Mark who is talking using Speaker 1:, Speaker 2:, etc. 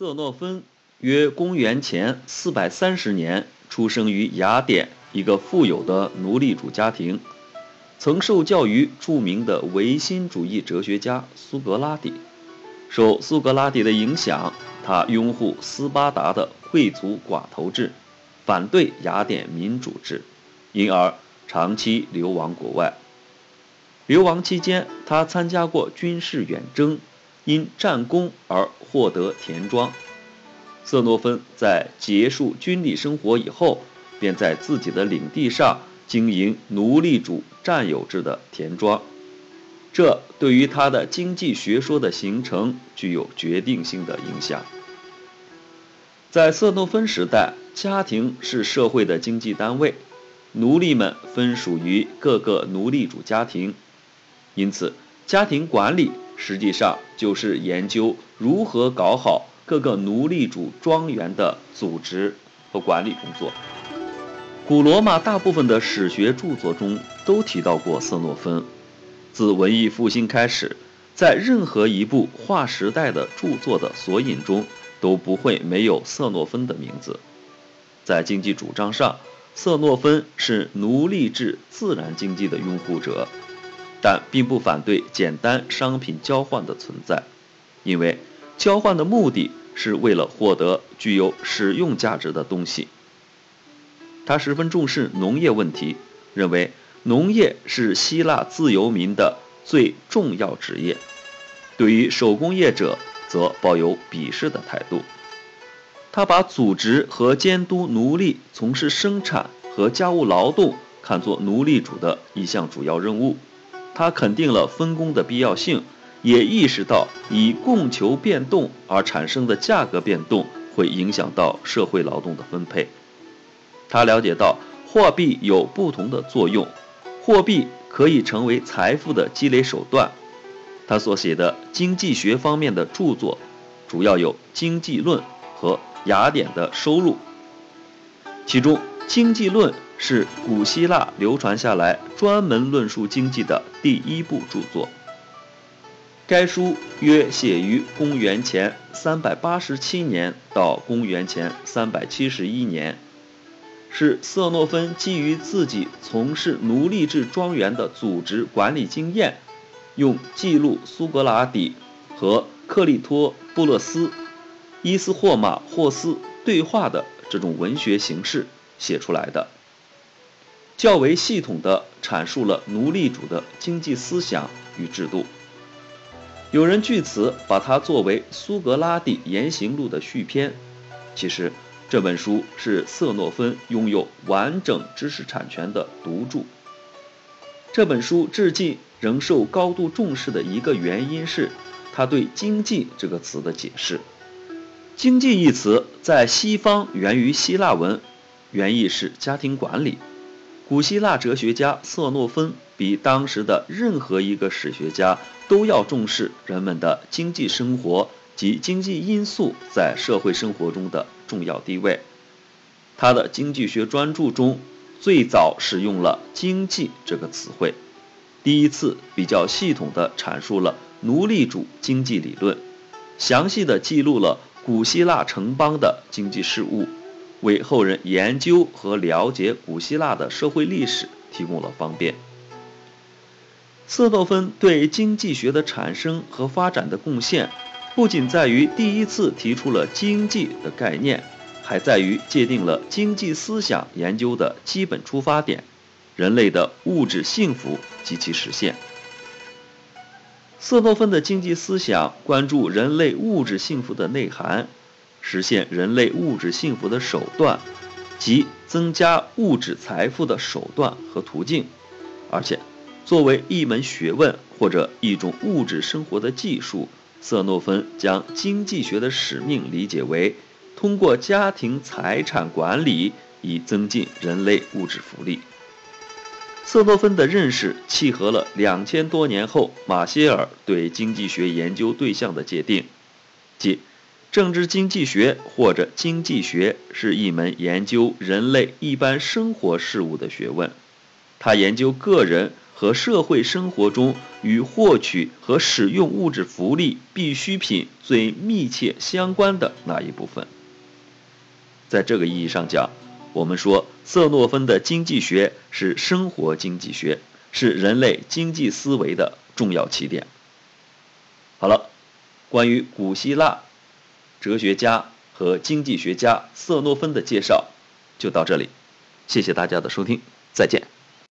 Speaker 1: 色诺芬约公元前四百三十年出生于雅典一个富有的奴隶主家庭，曾受教于著名的唯心主义哲学家苏格拉底。受苏格拉底的影响，他拥护斯巴达的贵族寡头制，反对雅典民主制，因而长期流亡国外。流亡期间，他参加过军事远征。因战功而获得田庄。色诺芬在结束军旅生活以后，便在自己的领地上经营奴隶主占有制的田庄，这对于他的经济学说的形成具有决定性的影响。在色诺芬时代，家庭是社会的经济单位，奴隶们分属于各个奴隶主家庭，因此家庭管理。实际上就是研究如何搞好各个奴隶主庄园的组织和管理工作。古罗马大部分的史学著作中都提到过色诺芬。自文艺复兴开始，在任何一部划时代的著作的索引中都不会没有色诺芬的名字。在经济主张上，色诺芬是奴隶制自然经济的拥护者。但并不反对简单商品交换的存在，因为交换的目的是为了获得具有使用价值的东西。他十分重视农业问题，认为农业是希腊自由民的最重要职业，对于手工业者则抱有鄙视的态度。他把组织和监督奴隶从事生产和家务劳动看作奴隶主的一项主要任务。他肯定了分工的必要性，也意识到以供求变动而产生的价格变动会影响到社会劳动的分配。他了解到货币有不同的作用，货币可以成为财富的积累手段。他所写的经济学方面的著作，主要有《经济论》和《雅典的收入》，其中《经济论》。是古希腊流传下来专门论述经济的第一部著作。该书约写于公元前387年到公元前371年，是色诺芬基于自己从事奴隶制庄园的组织管理经验，用记录苏格拉底和克利托布勒斯、伊斯霍马霍斯对话的这种文学形式写出来的。较为系统地阐述了奴隶主的经济思想与制度。有人据此把它作为苏格拉底言行录的续篇。其实，这本书是色诺芬拥有完整知识产权的独著。这本书至今仍受高度重视的一个原因是，他对“经济”这个词的解释。“经济”一词在西方源于希腊文，原意是家庭管理。古希腊哲学家色诺芬比当时的任何一个史学家都要重视人们的经济生活及经济因素在社会生活中的重要地位。他的经济学专著中最早使用了“经济”这个词汇，第一次比较系统地阐述了奴隶主经济理论，详细地记录了古希腊城邦的经济事务。为后人研究和了解古希腊的社会历史提供了方便。色诺芬对经济学的产生和发展的贡献，不仅在于第一次提出了经济的概念，还在于界定了经济思想研究的基本出发点：人类的物质幸福及其实现。色诺芬的经济思想关注人类物质幸福的内涵。实现人类物质幸福的手段，及增加物质财富的手段和途径，而且，作为一门学问或者一种物质生活的技术，色诺芬将经济学的使命理解为通过家庭财产管理以增进人类物质福利。色诺芬的认识契合了两千多年后马歇尔对经济学研究对象的界定，即。政治经济学或者经济学是一门研究人类一般生活事物的学问，它研究个人和社会生活中与获取和使用物质福利必需品最密切相关的那一部分。在这个意义上讲，我们说瑟诺芬的经济学是生活经济学，是人类经济思维的重要起点。好了，关于古希腊哲学家和经济学家瑟诺芬的介绍就到这里，谢谢大家的收听，再见。